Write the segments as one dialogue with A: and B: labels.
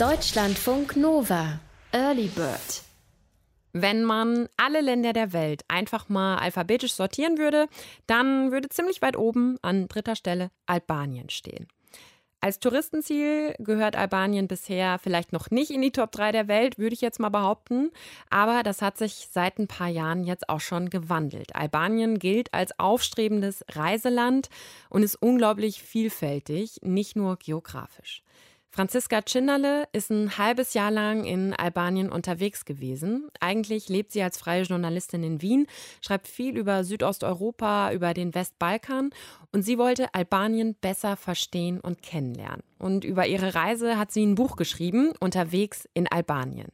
A: Deutschlandfunk Nova. Early Bird.
B: Wenn man alle Länder der Welt einfach mal alphabetisch sortieren würde, dann würde ziemlich weit oben an dritter Stelle Albanien stehen. Als Touristenziel gehört Albanien bisher vielleicht noch nicht in die Top 3 der Welt, würde ich jetzt mal behaupten. Aber das hat sich seit ein paar Jahren jetzt auch schon gewandelt. Albanien gilt als aufstrebendes Reiseland und ist unglaublich vielfältig, nicht nur geografisch. Franziska Cinderle ist ein halbes Jahr lang in Albanien unterwegs gewesen. Eigentlich lebt sie als freie Journalistin in Wien, schreibt viel über Südosteuropa, über den Westbalkan und sie wollte Albanien besser verstehen und kennenlernen. Und über ihre Reise hat sie ein Buch geschrieben, Unterwegs in Albanien.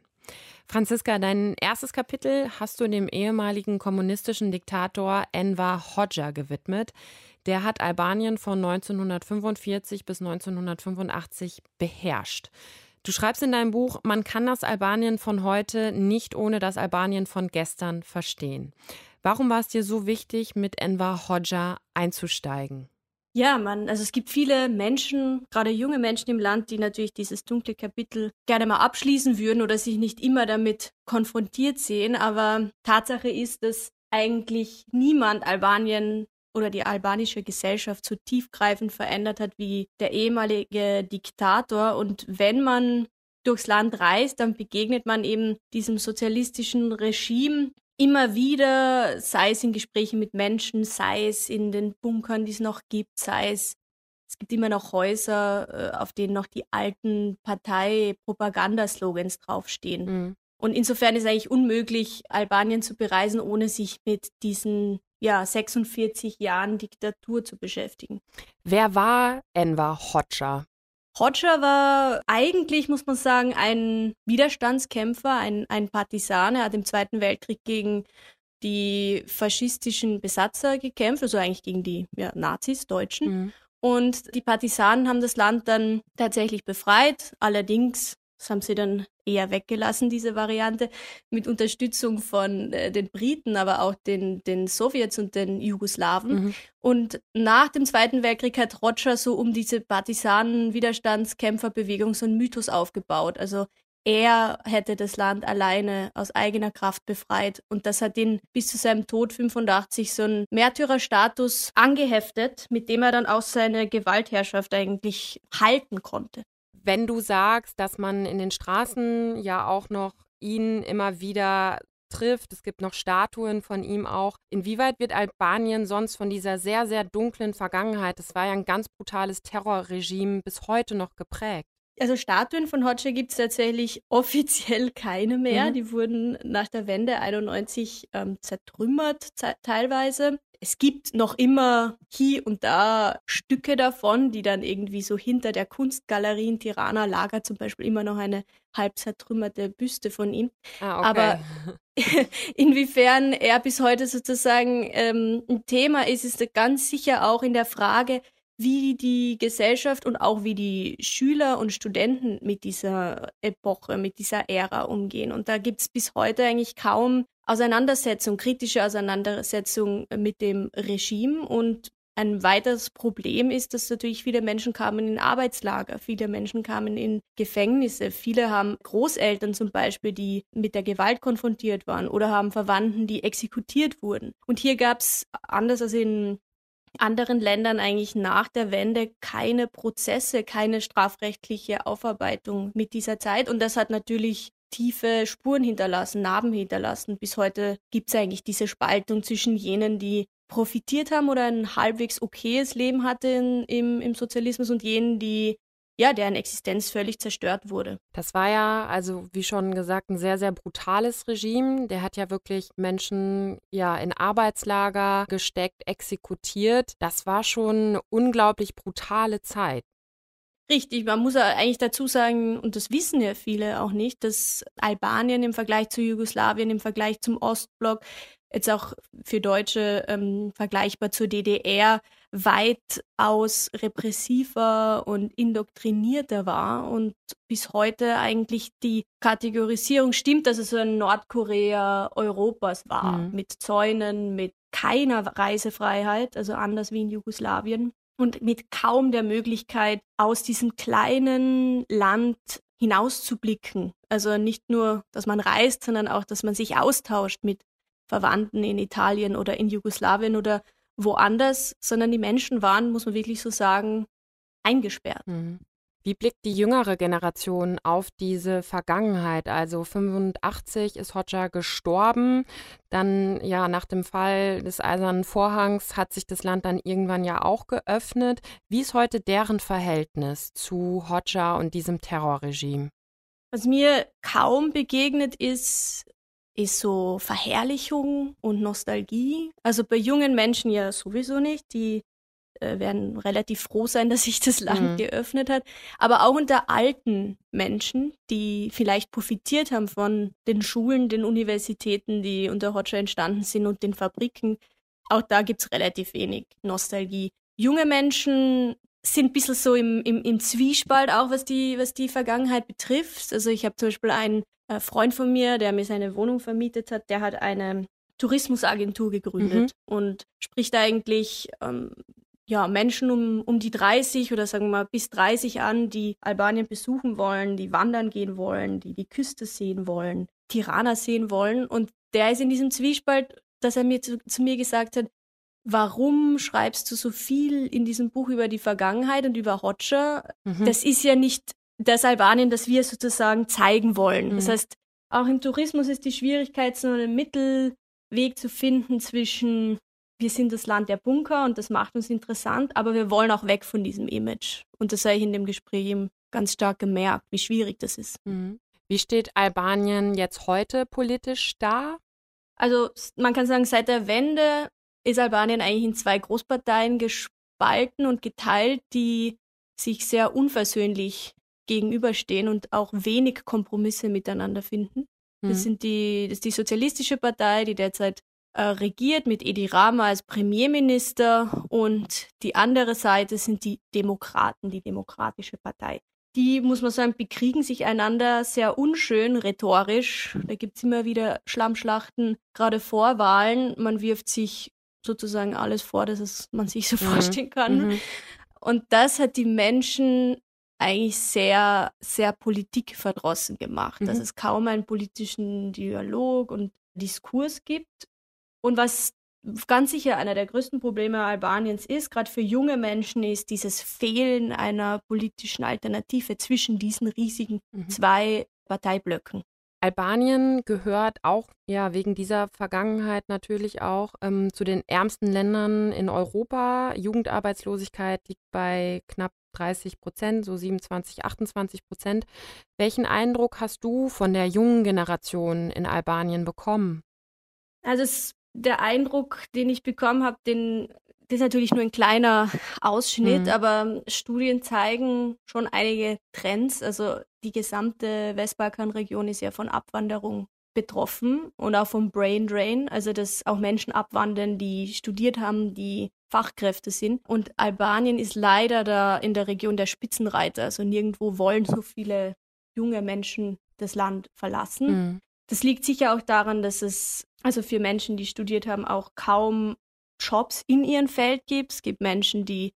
B: Franziska, dein erstes Kapitel hast du dem ehemaligen kommunistischen Diktator Enver Hoxha gewidmet. Der hat Albanien von 1945 bis 1985 beherrscht. Du schreibst in deinem Buch, man kann das Albanien von heute nicht ohne das Albanien von gestern verstehen. Warum war es dir so wichtig, mit Enver Hoxha einzusteigen?
C: Ja, man, also es gibt viele Menschen, gerade junge Menschen im Land, die natürlich dieses dunkle Kapitel gerne mal abschließen würden oder sich nicht immer damit konfrontiert sehen. Aber Tatsache ist, dass eigentlich niemand Albanien oder die albanische Gesellschaft so tiefgreifend verändert hat wie der ehemalige Diktator. Und wenn man durchs Land reist, dann begegnet man eben diesem sozialistischen Regime immer wieder, sei es in Gesprächen mit Menschen, sei es in den Bunkern, die es noch gibt, sei es, es gibt immer noch Häuser, äh, auf denen noch die alten Partei-Propagandaslogans draufstehen. Mhm. Und insofern ist es eigentlich unmöglich, Albanien zu bereisen, ohne sich mit diesen ja, 46 Jahren Diktatur zu beschäftigen.
B: Wer war Enver Hoxha?
C: Hoxha war eigentlich, muss man sagen, ein Widerstandskämpfer, ein, ein Partisan. Er hat im Zweiten Weltkrieg gegen die faschistischen Besatzer gekämpft, also eigentlich gegen die ja, Nazis, Deutschen. Mhm. Und die Partisanen haben das Land dann tatsächlich befreit. Allerdings das haben sie dann eher weggelassen, diese Variante, mit Unterstützung von äh, den Briten, aber auch den, den Sowjets und den Jugoslawen. Mhm. Und nach dem Zweiten Weltkrieg hat Roger so um diese Partisanen-Widerstandskämpferbewegung so einen Mythos aufgebaut. Also er hätte das Land alleine aus eigener Kraft befreit. Und das hat ihn bis zu seinem Tod 85 so einen Märtyrerstatus angeheftet, mit dem er dann auch seine Gewaltherrschaft eigentlich halten konnte
B: wenn du sagst, dass man in den Straßen ja auch noch ihn immer wieder trifft, es gibt noch Statuen von ihm auch. Inwieweit wird Albanien sonst von dieser sehr, sehr dunklen Vergangenheit, das war ja ein ganz brutales Terrorregime, bis heute noch geprägt?
C: Also Statuen von Hoxha gibt es tatsächlich offiziell keine mehr. Mhm. Die wurden nach der Wende 91 ähm, zertrümmert teilweise es gibt noch immer hier und da Stücke davon, die dann irgendwie so hinter der Kunstgalerie in Tirana lagert, zum Beispiel immer noch eine halb zertrümmerte Büste von ihm. Ah, okay. Aber inwiefern er bis heute sozusagen ähm, ein Thema ist, ist ganz sicher auch in der Frage, wie die Gesellschaft und auch wie die Schüler und Studenten mit dieser Epoche, mit dieser Ära umgehen. Und da gibt es bis heute eigentlich kaum Auseinandersetzung, kritische Auseinandersetzung mit dem Regime. Und ein weiteres Problem ist, dass natürlich viele Menschen kamen in Arbeitslager, viele Menschen kamen in Gefängnisse, viele haben Großeltern zum Beispiel, die mit der Gewalt konfrontiert waren oder haben Verwandten, die exekutiert wurden. Und hier gab es, anders als in anderen Ländern eigentlich nach der Wende keine Prozesse, keine strafrechtliche Aufarbeitung mit dieser Zeit. Und das hat natürlich tiefe Spuren hinterlassen, Narben hinterlassen. Bis heute gibt es eigentlich diese Spaltung zwischen jenen, die profitiert haben oder ein halbwegs okayes Leben hatten im, im Sozialismus und jenen, die ja, deren Existenz völlig zerstört wurde.
B: Das war ja, also wie schon gesagt, ein sehr, sehr brutales Regime. Der hat ja wirklich Menschen ja in Arbeitslager gesteckt, exekutiert. Das war schon eine unglaublich brutale Zeit.
C: Richtig, man muss eigentlich dazu sagen, und das wissen ja viele auch nicht, dass Albanien im Vergleich zu Jugoslawien, im Vergleich zum Ostblock, jetzt auch für Deutsche ähm, vergleichbar zur DDR, weitaus repressiver und indoktrinierter war und bis heute eigentlich die Kategorisierung stimmt, dass es so ein Nordkorea Europas war, mhm. mit Zäunen, mit keiner Reisefreiheit, also anders wie in Jugoslawien und mit kaum der Möglichkeit, aus diesem kleinen Land hinauszublicken. Also nicht nur, dass man reist, sondern auch, dass man sich austauscht mit Verwandten in Italien oder in Jugoslawien oder woanders, sondern die Menschen waren, muss man wirklich so sagen, eingesperrt.
B: Mhm. Wie blickt die jüngere Generation auf diese Vergangenheit? Also 85 ist Hodja gestorben. Dann ja nach dem Fall des Eisernen Vorhangs hat sich das Land dann irgendwann ja auch geöffnet. Wie ist heute deren Verhältnis zu Hodja und diesem Terrorregime?
C: Was mir kaum begegnet ist, ist so Verherrlichung und Nostalgie. Also bei jungen Menschen ja sowieso nicht. Die äh, werden relativ froh sein, dass sich das Land mhm. geöffnet hat. Aber auch unter alten Menschen, die vielleicht profitiert haben von den Schulen, den Universitäten, die unter Hoxha entstanden sind und den Fabriken, auch da gibt es relativ wenig Nostalgie. Junge Menschen sind ein bisschen so im, im, im Zwiespalt auch, was die, was die Vergangenheit betrifft. Also ich habe zum Beispiel einen äh, Freund von mir, der mir seine Wohnung vermietet hat, der hat eine Tourismusagentur gegründet mhm. und spricht eigentlich ähm, ja, Menschen um, um die 30 oder sagen wir mal bis 30 an, die Albanien besuchen wollen, die wandern gehen wollen, die die Küste sehen wollen, Tirana sehen wollen. Und der ist in diesem Zwiespalt, dass er mir zu, zu mir gesagt hat, warum schreibst du so viel in diesem Buch über die Vergangenheit und über Hoxha? Mhm. Das ist ja nicht das Albanien, das wir sozusagen zeigen wollen. Mhm. Das heißt, auch im Tourismus ist die Schwierigkeit, so einen Mittelweg zu finden zwischen wir sind das Land der Bunker und das macht uns interessant, aber wir wollen auch weg von diesem Image. Und das habe ich in dem Gespräch eben ganz stark gemerkt, wie schwierig das ist. Mhm.
B: Wie steht Albanien jetzt heute politisch da?
C: Also man kann sagen, seit der Wende ist Albanien eigentlich in zwei Großparteien gespalten und geteilt, die sich sehr unversöhnlich gegenüberstehen und auch wenig Kompromisse miteinander finden. Das, mhm. sind die, das ist die Sozialistische Partei, die derzeit äh, regiert mit Edi Rama als Premierminister und die andere Seite sind die Demokraten, die Demokratische Partei. Die, muss man sagen, bekriegen sich einander sehr unschön rhetorisch. Da gibt es immer wieder Schlammschlachten, gerade vor Wahlen. Man wirft sich sozusagen alles vor, dass es man sich so mhm. vorstellen kann. Mhm. Und das hat die Menschen eigentlich sehr, sehr politikverdrossen gemacht, mhm. dass es kaum einen politischen Dialog und Diskurs gibt. Und was ganz sicher einer der größten Probleme Albaniens ist, gerade für junge Menschen, ist dieses Fehlen einer politischen Alternative zwischen diesen riesigen mhm. zwei Parteiblöcken.
B: Albanien gehört auch ja wegen dieser Vergangenheit natürlich auch ähm, zu den ärmsten Ländern in Europa. Jugendarbeitslosigkeit liegt bei knapp 30 Prozent, so 27, 28 Prozent. Welchen Eindruck hast du von der jungen Generation in Albanien bekommen?
C: Also es der Eindruck, den ich bekommen habe, den das ist natürlich nur ein kleiner Ausschnitt, mhm. aber Studien zeigen schon einige Trends. Also die gesamte Westbalkanregion ist ja von Abwanderung betroffen und auch vom Brain Drain, also dass auch Menschen abwandern, die studiert haben, die Fachkräfte sind. Und Albanien ist leider da in der Region der Spitzenreiter. Also nirgendwo wollen so viele junge Menschen das Land verlassen. Mhm. Das liegt sicher auch daran, dass es also für Menschen, die studiert haben, auch kaum Jobs in ihrem Feld gibt. Es gibt Menschen, die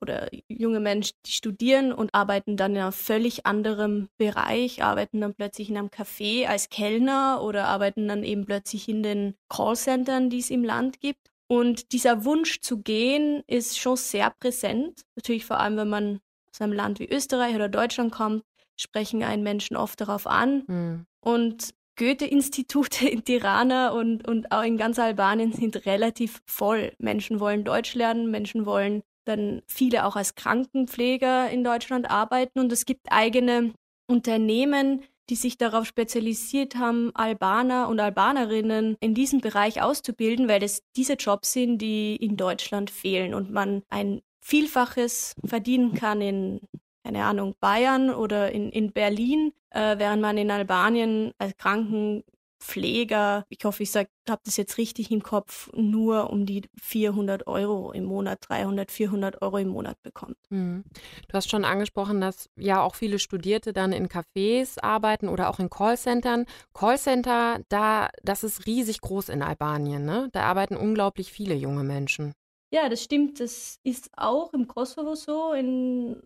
C: oder junge Menschen, die studieren und arbeiten dann in einem völlig anderem Bereich, arbeiten dann plötzlich in einem Café als Kellner oder arbeiten dann eben plötzlich in den Callcentern, die es im Land gibt. Und dieser Wunsch zu gehen ist schon sehr präsent. Natürlich vor allem, wenn man aus einem Land wie Österreich oder Deutschland kommt, sprechen einen Menschen oft darauf an. Mhm. Und Goethe-Institute in Tirana und, und auch in ganz Albanien sind relativ voll. Menschen wollen Deutsch lernen, Menschen wollen dann viele auch als Krankenpfleger in Deutschland arbeiten und es gibt eigene Unternehmen, die sich darauf spezialisiert haben, Albaner und Albanerinnen in diesem Bereich auszubilden, weil es diese Jobs sind, die in Deutschland fehlen und man ein Vielfaches verdienen kann in keine Ahnung, Bayern oder in, in Berlin, äh, während man in Albanien als Krankenpfleger, ich hoffe, ich habe das jetzt richtig im Kopf, nur um die 400 Euro im Monat, 300, 400 Euro im Monat bekommt.
B: Mhm. Du hast schon angesprochen, dass ja auch viele Studierte dann in Cafés arbeiten oder auch in Callcentern. Callcenter, da, das ist riesig groß in Albanien, ne? Da arbeiten unglaublich viele junge Menschen.
C: Ja, das stimmt. Das ist auch im Kosovo so. In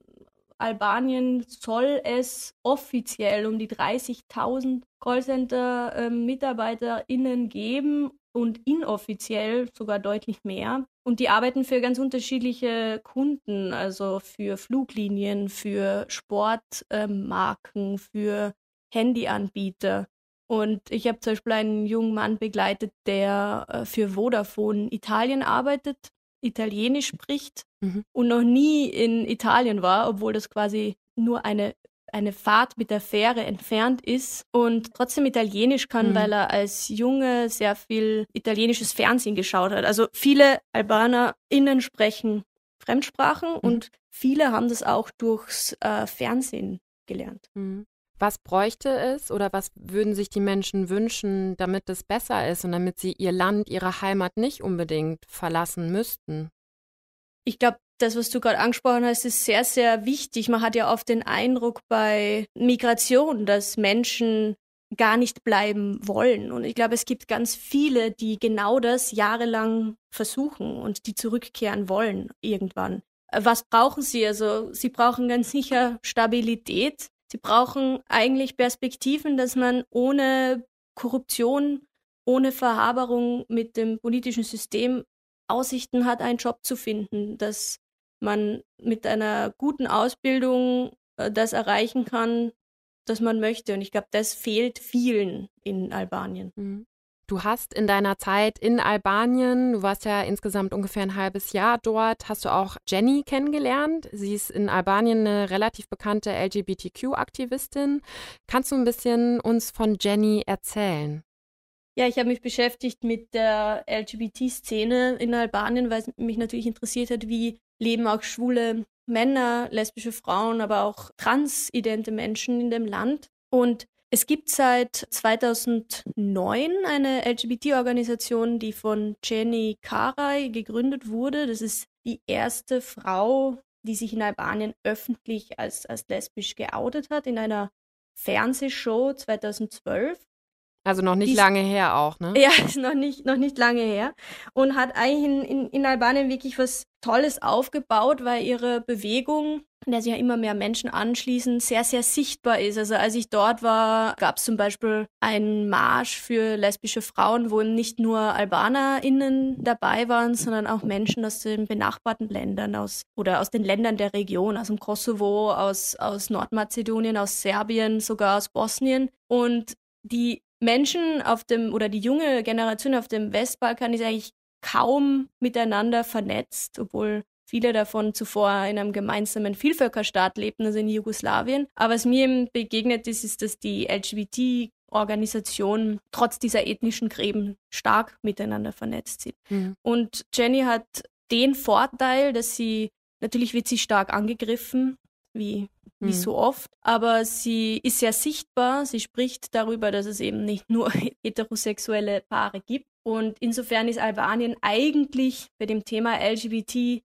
C: Albanien soll es offiziell um die 30.000 Callcenter-MitarbeiterInnen geben und inoffiziell sogar deutlich mehr. Und die arbeiten für ganz unterschiedliche Kunden, also für Fluglinien, für Sportmarken, für Handyanbieter. Und ich habe zum Beispiel einen jungen Mann begleitet, der äh, für Vodafone Italien arbeitet, Italienisch spricht mhm. und noch nie in Italien war, obwohl das quasi nur eine eine Fahrt mit der Fähre entfernt ist und trotzdem Italienisch kann, mhm. weil er als Junge sehr viel italienisches Fernsehen geschaut hat. Also viele AlbanerInnen sprechen Fremdsprachen mhm. und viele haben das auch durchs äh, Fernsehen gelernt.
B: Mhm. Was bräuchte es oder was würden sich die Menschen wünschen, damit es besser ist und damit sie ihr Land, ihre Heimat nicht unbedingt verlassen müssten?
C: Ich glaube, das, was du gerade angesprochen hast, ist sehr, sehr wichtig. Man hat ja oft den Eindruck bei Migration, dass Menschen gar nicht bleiben wollen. Und ich glaube, es gibt ganz viele, die genau das jahrelang versuchen und die zurückkehren wollen irgendwann. Was brauchen sie? Also sie brauchen ganz sicher Stabilität. Sie brauchen eigentlich Perspektiven, dass man ohne Korruption, ohne Verhaberung mit dem politischen System Aussichten hat, einen Job zu finden, dass man mit einer guten Ausbildung äh, das erreichen kann, das man möchte. Und ich glaube, das fehlt vielen in Albanien.
B: Mhm. Du hast in deiner Zeit in Albanien, du warst ja insgesamt ungefähr ein halbes Jahr dort, hast du auch Jenny kennengelernt. Sie ist in Albanien eine relativ bekannte LGBTQ-Aktivistin. Kannst du ein bisschen uns von Jenny erzählen?
C: Ja, ich habe mich beschäftigt mit der LGBT-Szene in Albanien, weil es mich natürlich interessiert hat, wie leben auch schwule Männer, lesbische Frauen, aber auch transidente Menschen in dem Land. Und es gibt seit 2009 eine LGBT-Organisation, die von Jenny Karay gegründet wurde. Das ist die erste Frau, die sich in Albanien öffentlich als, als lesbisch geoutet hat in einer Fernsehshow 2012.
B: Also noch nicht die, lange her auch, ne?
C: Ja, ist noch nicht, noch nicht lange her. Und hat eigentlich in, in, in Albanien wirklich was Tolles aufgebaut, weil ihre Bewegung, in der sich ja immer mehr Menschen anschließen, sehr, sehr sichtbar ist. Also als ich dort war, gab es zum Beispiel einen Marsch für lesbische Frauen, wo nicht nur AlbanerInnen dabei waren, sondern auch Menschen aus den benachbarten Ländern aus, oder aus den Ländern der Region, aus dem Kosovo, aus, aus Nordmazedonien, aus Serbien, sogar aus Bosnien. Und die Menschen auf dem oder die junge Generation auf dem Westbalkan ist eigentlich kaum miteinander vernetzt, obwohl viele davon zuvor in einem gemeinsamen Vielvölkerstaat lebten, also in Jugoslawien. Aber was mir eben begegnet ist, ist, dass die LGBT-Organisationen trotz dieser ethnischen Gräben stark miteinander vernetzt sind. Mhm. Und Jenny hat den Vorteil, dass sie, natürlich wird sie stark angegriffen, wie wie mhm. so oft. Aber sie ist sehr sichtbar. Sie spricht darüber, dass es eben nicht nur heterosexuelle Paare gibt. Und insofern ist Albanien eigentlich bei dem Thema LGBT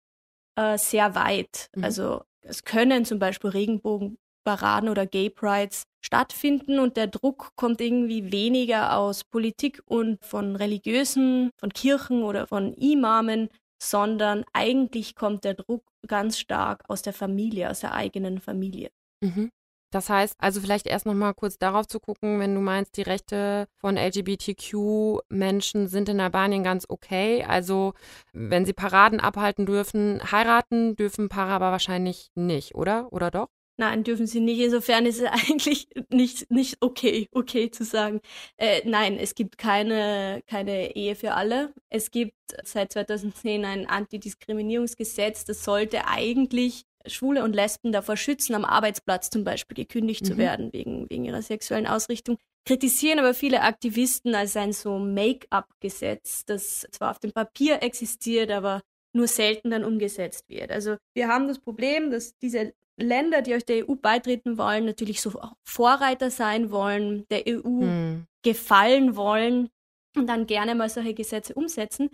C: äh, sehr weit. Mhm. Also es können zum Beispiel Regenbogenparaden oder Gay Prides stattfinden und der Druck kommt irgendwie weniger aus Politik und von religiösen, von Kirchen oder von Imamen, sondern eigentlich kommt der Druck ganz stark aus der Familie, aus der eigenen Familie.
B: Mhm. Das heißt, also vielleicht erst noch mal kurz darauf zu gucken, wenn du meinst, die Rechte von LGBTQ-Menschen sind in Albanien ganz okay. Also wenn sie Paraden abhalten dürfen, heiraten dürfen Paare aber wahrscheinlich nicht, oder? Oder doch?
C: Nein, dürfen sie nicht. Insofern ist es eigentlich nicht, nicht okay, okay zu sagen. Äh, nein, es gibt keine, keine Ehe für alle. Es gibt seit 2010 ein Antidiskriminierungsgesetz, das sollte eigentlich Schwule und Lesben davor schützen, am Arbeitsplatz zum Beispiel gekündigt mhm. zu werden wegen, wegen ihrer sexuellen Ausrichtung. Kritisieren aber viele Aktivisten als ein so Make-up-Gesetz, das zwar auf dem Papier existiert, aber nur selten dann umgesetzt wird. Also wir haben das Problem, dass diese Länder, die euch der EU beitreten wollen, natürlich so Vorreiter sein wollen, der EU hm. gefallen wollen und dann gerne mal solche Gesetze umsetzen.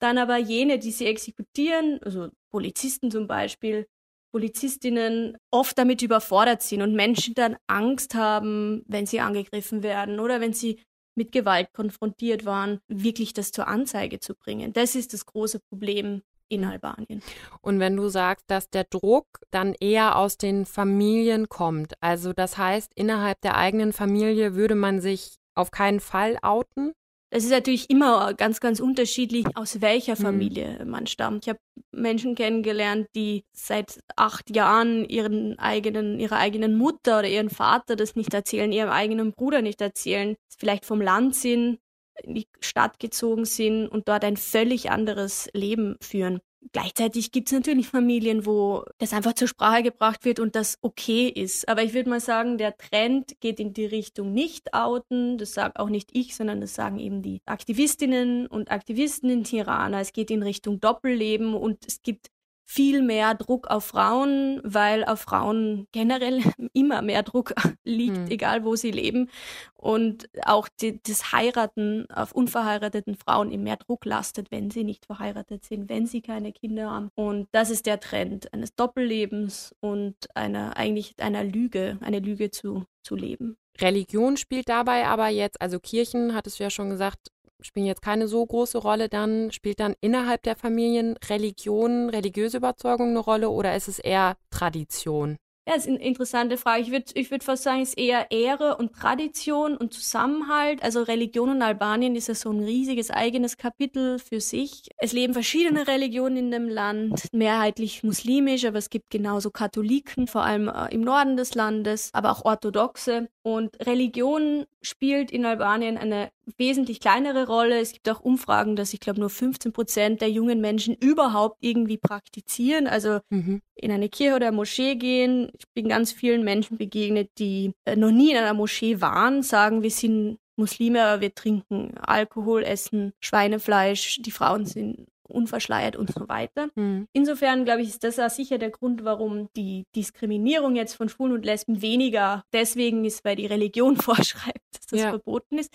C: Dann aber jene, die sie exekutieren, also Polizisten zum Beispiel, Polizistinnen oft damit überfordert sind und Menschen dann Angst haben, wenn sie angegriffen werden oder wenn sie mit Gewalt konfrontiert waren, wirklich das zur Anzeige zu bringen. Das ist das große Problem in Albanien.
B: Und wenn du sagst, dass der Druck dann eher aus den Familien kommt, also das heißt, innerhalb der eigenen Familie würde man sich auf keinen Fall outen?
C: Es ist natürlich immer ganz, ganz unterschiedlich, aus welcher mhm. Familie mhm. man stammt. Ich habe Menschen kennengelernt, die seit acht Jahren ihren eigenen, ihrer eigenen Mutter oder ihren Vater das nicht erzählen, ihrem eigenen Bruder nicht erzählen, vielleicht vom Land sind, in die Stadt gezogen sind und dort ein völlig anderes Leben führen. Gleichzeitig gibt es natürlich Familien, wo das einfach zur Sprache gebracht wird und das okay ist. Aber ich würde mal sagen, der Trend geht in die Richtung nicht outen. Das sage auch nicht ich, sondern das sagen eben die Aktivistinnen und Aktivisten in Tirana. Es geht in Richtung Doppelleben und es gibt viel mehr Druck auf Frauen, weil auf Frauen generell immer mehr Druck liegt, hm. egal wo sie leben. Und auch die, das Heiraten auf unverheirateten Frauen eben mehr Druck lastet, wenn sie nicht verheiratet sind, wenn sie keine Kinder haben. Und das ist der Trend eines Doppellebens und einer eigentlich einer Lüge, eine Lüge zu, zu leben.
B: Religion spielt dabei aber jetzt, also Kirchen, hattest du ja schon gesagt, spielen jetzt keine so große Rolle dann? Spielt dann innerhalb der Familien Religion, religiöse Überzeugung eine Rolle oder ist es eher Tradition?
C: Ja, das ist eine interessante Frage. Ich würde ich würd fast sagen, es ist eher Ehre und Tradition und Zusammenhalt. Also Religion in Albanien ist ja so ein riesiges eigenes Kapitel für sich. Es leben verschiedene Religionen in dem Land, mehrheitlich muslimisch, aber es gibt genauso Katholiken, vor allem äh, im Norden des Landes, aber auch Orthodoxe. Und Religion spielt in Albanien eine wesentlich kleinere Rolle. Es gibt auch Umfragen, dass ich glaube nur 15 Prozent der jungen Menschen überhaupt irgendwie praktizieren, also mhm. in eine Kirche oder Moschee gehen. Ich bin ganz vielen Menschen begegnet, die äh, noch nie in einer Moschee waren, sagen, wir sind Muslime, aber wir trinken Alkohol, essen Schweinefleisch, die Frauen sind unverschleiert und so weiter. Mhm. Insofern, glaube ich, ist das auch sicher der Grund, warum die Diskriminierung jetzt von Schwulen und Lesben weniger deswegen ist, weil die Religion vorschreibt, dass das ja. verboten ist,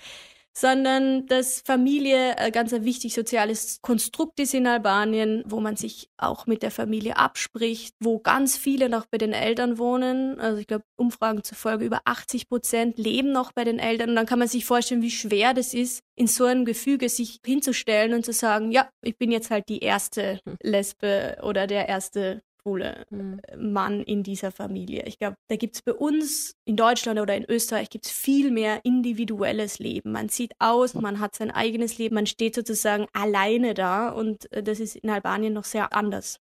C: sondern dass Familie ein ganz ein wichtig soziales Konstrukt ist in Albanien, wo man sich auch mit der Familie abspricht, wo ganz viele noch bei den Eltern wohnen. Also ich glaube, Umfragen zufolge über 80 Prozent leben noch bei den Eltern. Und dann kann man sich vorstellen, wie schwer das ist, in so einem Gefüge sich hinzustellen und zu sagen, ja, ich bin jetzt halt die erste hm. Lesbe oder der erste schwule mhm. Mann in dieser Familie. Ich glaube, da gibt es bei uns in Deutschland oder in Österreich gibt es viel mehr individuelles Leben. Man sieht aus, man hat sein eigenes Leben, man steht sozusagen alleine da und äh, das ist in Albanien noch sehr anders.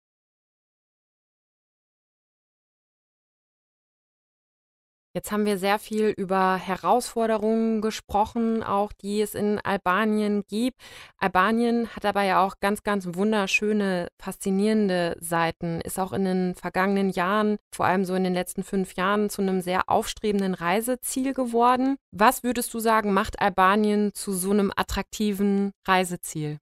B: Jetzt haben wir sehr viel über Herausforderungen gesprochen, auch die es in Albanien gibt. Albanien hat aber ja auch ganz, ganz wunderschöne, faszinierende Seiten, ist auch in den vergangenen Jahren, vor allem so in den letzten fünf Jahren, zu einem sehr aufstrebenden Reiseziel geworden. Was würdest du sagen, macht Albanien zu so einem attraktiven Reiseziel?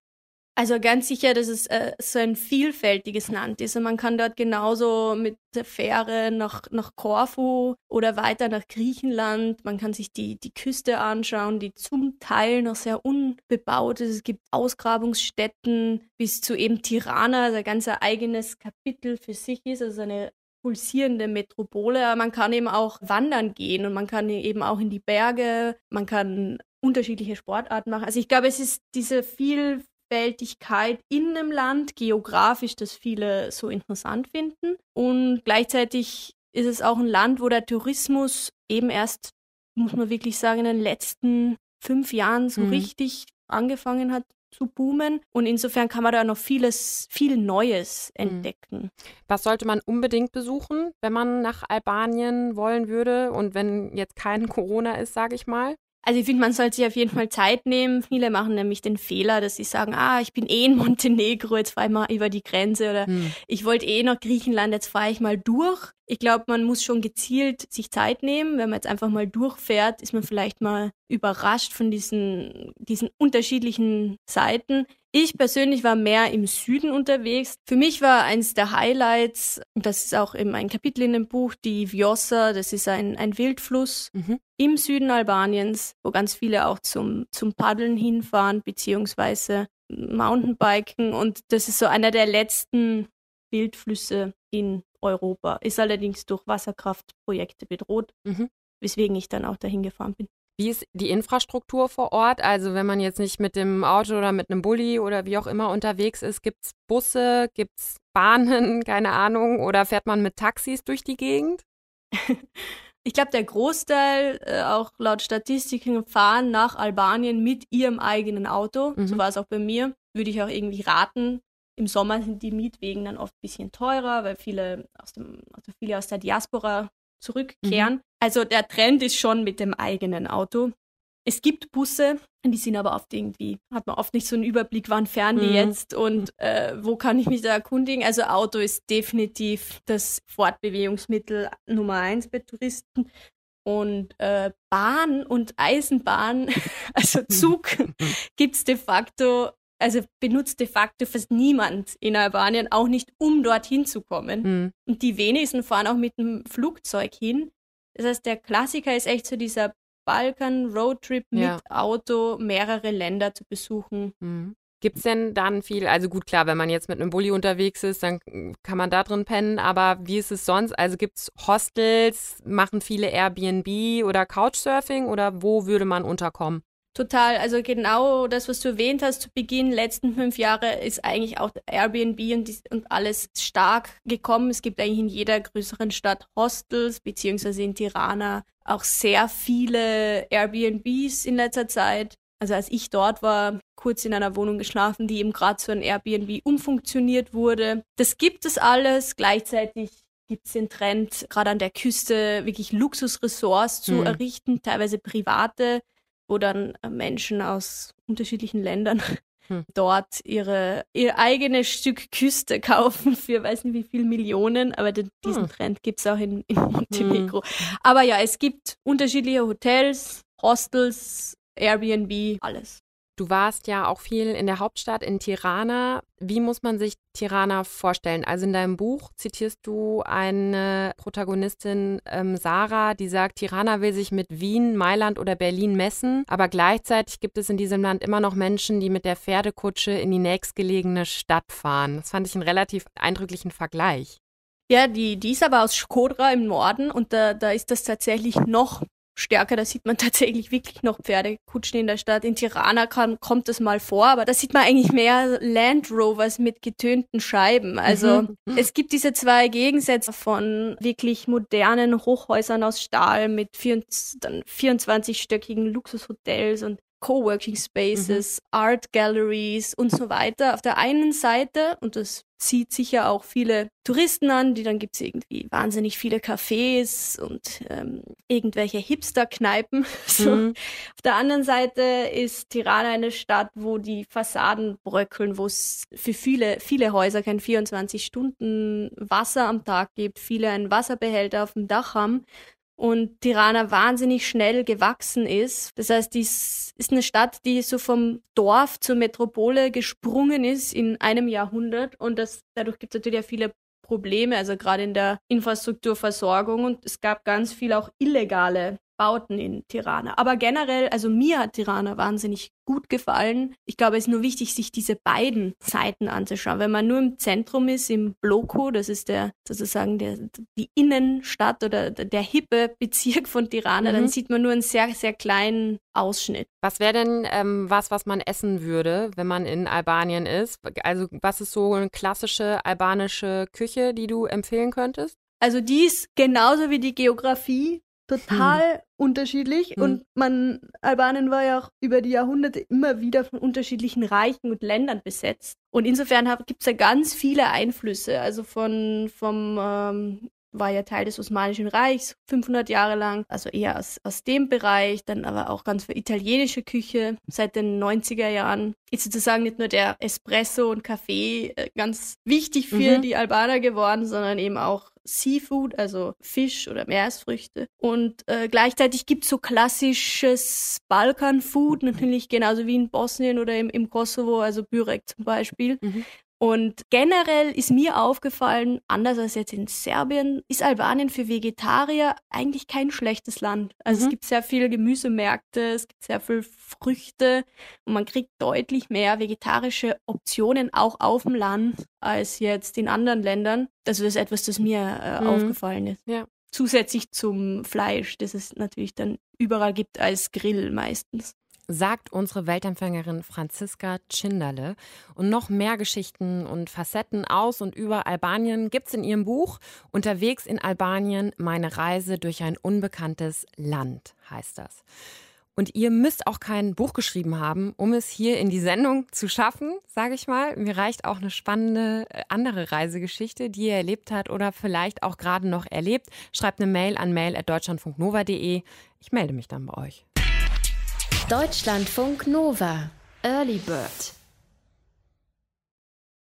C: Also ganz sicher, dass es äh, so ein vielfältiges Land ist. Und man kann dort genauso mit der Fähre nach, nach Korfu oder weiter nach Griechenland. Man kann sich die, die Küste anschauen, die zum Teil noch sehr unbebaut ist. Es gibt Ausgrabungsstätten bis zu eben Tirana, also ein ganz eigenes Kapitel für sich ist. Also eine pulsierende Metropole. Aber man kann eben auch wandern gehen und man kann eben auch in die Berge. Man kann unterschiedliche Sportarten machen. Also ich glaube, es ist diese viel Vielfältigkeit in einem Land, geografisch, das viele so interessant finden. Und gleichzeitig ist es auch ein Land, wo der Tourismus eben erst, muss man wirklich sagen, in den letzten fünf Jahren so mhm. richtig angefangen hat zu boomen. Und insofern kann man da noch vieles, viel Neues mhm. entdecken.
B: Was sollte man unbedingt besuchen, wenn man nach Albanien wollen würde und wenn jetzt kein Corona ist, sage ich mal?
C: Also ich finde, man sollte sich auf jeden Fall Zeit nehmen. Viele machen nämlich den Fehler, dass sie sagen, ah, ich bin eh in Montenegro, jetzt fahre ich mal über die Grenze oder hm. ich wollte eh nach Griechenland, jetzt fahre ich mal durch. Ich glaube, man muss schon gezielt sich Zeit nehmen. Wenn man jetzt einfach mal durchfährt, ist man vielleicht mal überrascht von diesen, diesen unterschiedlichen Seiten. Ich persönlich war mehr im Süden unterwegs. Für mich war eins der Highlights, und das ist auch eben ein Kapitel in dem Buch, die Vjosa, das ist ein, ein Wildfluss mhm. im Süden Albaniens, wo ganz viele auch zum, zum Paddeln hinfahren, beziehungsweise Mountainbiken. Und das ist so einer der letzten Wildflüsse in Europa. Ist allerdings durch Wasserkraftprojekte bedroht, mhm. weswegen ich dann auch dahin gefahren bin.
B: Wie ist die Infrastruktur vor Ort? Also wenn man jetzt nicht mit dem Auto oder mit einem Bulli oder wie auch immer unterwegs ist, gibt es Busse, gibt es Bahnen, keine Ahnung, oder fährt man mit Taxis durch die Gegend?
C: Ich glaube, der Großteil, äh, auch laut Statistiken, fahren nach Albanien mit ihrem eigenen Auto. Mhm. So war es auch bei mir. Würde ich auch irgendwie raten. Im Sommer sind die Mietwegen dann oft ein bisschen teurer, weil viele aus, dem, also viele aus der Diaspora zurückkehren. Mhm. Also der Trend ist schon mit dem eigenen Auto. Es gibt Busse, die sind aber oft irgendwie, hat man oft nicht so einen Überblick, wann fahren die mhm. jetzt und äh, wo kann ich mich da erkundigen. Also Auto ist definitiv das Fortbewegungsmittel Nummer eins bei Touristen. Und äh, Bahn und Eisenbahn, also Zug, gibt es de facto, also benutzt de facto fast niemand in Albanien, auch nicht um dorthin zu kommen. Mhm. Und die wenigsten fahren auch mit dem Flugzeug hin. Das heißt, der Klassiker ist echt so dieser Balkan-Roadtrip mit ja. Auto mehrere Länder zu besuchen.
B: Mhm. Gibt es denn dann viel, also gut, klar, wenn man jetzt mit einem Bulli unterwegs ist, dann kann man da drin pennen, aber wie ist es sonst? Also gibt es Hostels, machen viele Airbnb oder Couchsurfing oder wo würde man unterkommen?
C: Total, also genau das, was du erwähnt hast zu Beginn, letzten fünf Jahre ist eigentlich auch Airbnb und, und alles stark gekommen. Es gibt eigentlich in jeder größeren Stadt Hostels, beziehungsweise in Tirana auch sehr viele Airbnbs in letzter Zeit. Also als ich dort war, kurz in einer Wohnung geschlafen, die eben gerade zu einem Airbnb umfunktioniert wurde. Das gibt es alles. Gleichzeitig gibt es den Trend, gerade an der Küste wirklich Luxusressorts zu mhm. errichten, teilweise private wo dann äh, Menschen aus unterschiedlichen Ländern hm. dort ihre, ihr eigenes Stück Küste kaufen für weiß nicht wie viele Millionen, aber den, diesen hm. Trend gibt es auch in, in Montenegro. Hm. Aber ja, es gibt unterschiedliche Hotels, Hostels, Airbnb, alles.
B: Du warst ja auch viel in der Hauptstadt, in Tirana. Wie muss man sich Tirana vorstellen? Also in deinem Buch zitierst du eine Protagonistin, ähm, Sarah, die sagt, Tirana will sich mit Wien, Mailand oder Berlin messen, aber gleichzeitig gibt es in diesem Land immer noch Menschen, die mit der Pferdekutsche in die nächstgelegene Stadt fahren. Das fand ich einen relativ eindrücklichen Vergleich.
C: Ja, die, die ist aber aus Skodra im Norden und da, da ist das tatsächlich noch stärker. Da sieht man tatsächlich wirklich noch Pferdekutschen in der Stadt. In Tirana kann, kommt das mal vor, aber da sieht man eigentlich mehr Land Rovers mit getönten Scheiben. Also mhm. es gibt diese zwei Gegensätze von wirklich modernen Hochhäusern aus Stahl mit 24-stöckigen Luxushotels und Coworking Spaces, mhm. Art Galleries und so weiter auf der einen Seite und das zieht sicher auch viele Touristen an, die dann gibt es irgendwie wahnsinnig viele Cafés und ähm, irgendwelche Hipster-Kneipen. So. Mhm. Auf der anderen Seite ist Tirana eine Stadt, wo die Fassaden bröckeln, wo es für viele, viele Häuser kein 24 Stunden Wasser am Tag gibt, viele einen Wasserbehälter auf dem Dach haben und Tirana wahnsinnig schnell gewachsen ist. Das heißt, dies ist eine Stadt, die so vom Dorf zur Metropole gesprungen ist in einem Jahrhundert und das, dadurch gibt es natürlich auch viele Probleme, also gerade in der Infrastrukturversorgung und es gab ganz viel auch illegale Bauten in Tirana. Aber generell, also mir hat Tirana wahnsinnig gut gefallen. Ich glaube, es ist nur wichtig, sich diese beiden Seiten anzuschauen. Wenn man nur im Zentrum ist, im Bloko, das ist der sozusagen der, die Innenstadt oder der hippe Bezirk von Tirana, mhm. dann sieht man nur einen sehr, sehr kleinen Ausschnitt.
B: Was wäre denn ähm, was, was man essen würde, wenn man in Albanien ist? Also was ist so eine klassische albanische Küche, die du empfehlen könntest?
C: Also die ist genauso wie die Geografie total hm. unterschiedlich hm. und man Albanien war ja auch über die Jahrhunderte immer wieder von unterschiedlichen Reichen und Ländern besetzt und insofern gibt es ja ganz viele Einflüsse, also von vom ähm, war ja Teil des Osmanischen Reichs, 500 Jahre lang, also eher aus, aus dem Bereich, dann aber auch ganz für italienische Küche seit den 90er Jahren. Ist sozusagen nicht nur der Espresso und Kaffee äh, ganz wichtig für mhm. die Albaner geworden, sondern eben auch Seafood, also Fisch oder Meeresfrüchte. Und äh, gleichzeitig gibt es so klassisches Balkan-Food, natürlich genauso wie in Bosnien oder im, im Kosovo, also Bürek zum Beispiel. Mhm. Und generell ist mir aufgefallen, anders als jetzt in Serbien, ist Albanien für Vegetarier eigentlich kein schlechtes Land. Also mhm. es gibt sehr viele Gemüsemärkte, es gibt sehr viele Früchte und man kriegt deutlich mehr vegetarische Optionen auch auf dem Land als jetzt in anderen Ländern. Also das ist etwas, das mir äh, mhm. aufgefallen ist.
B: Ja.
C: zusätzlich zum Fleisch, das es natürlich dann überall gibt als Grill meistens
B: sagt unsere Weltempfängerin Franziska Tschinderle. Und noch mehr Geschichten und Facetten aus und über Albanien gibt es in ihrem Buch Unterwegs in Albanien, meine Reise durch ein unbekanntes Land heißt das. Und ihr müsst auch kein Buch geschrieben haben, um es hier in die Sendung zu schaffen, sage ich mal. Mir reicht auch eine spannende äh, andere Reisegeschichte, die ihr erlebt habt oder vielleicht auch gerade noch erlebt. Schreibt eine Mail an mail.deutschlandfunknova.de. Ich melde mich dann bei euch.
A: Deutschlandfunk Nova. Early Bird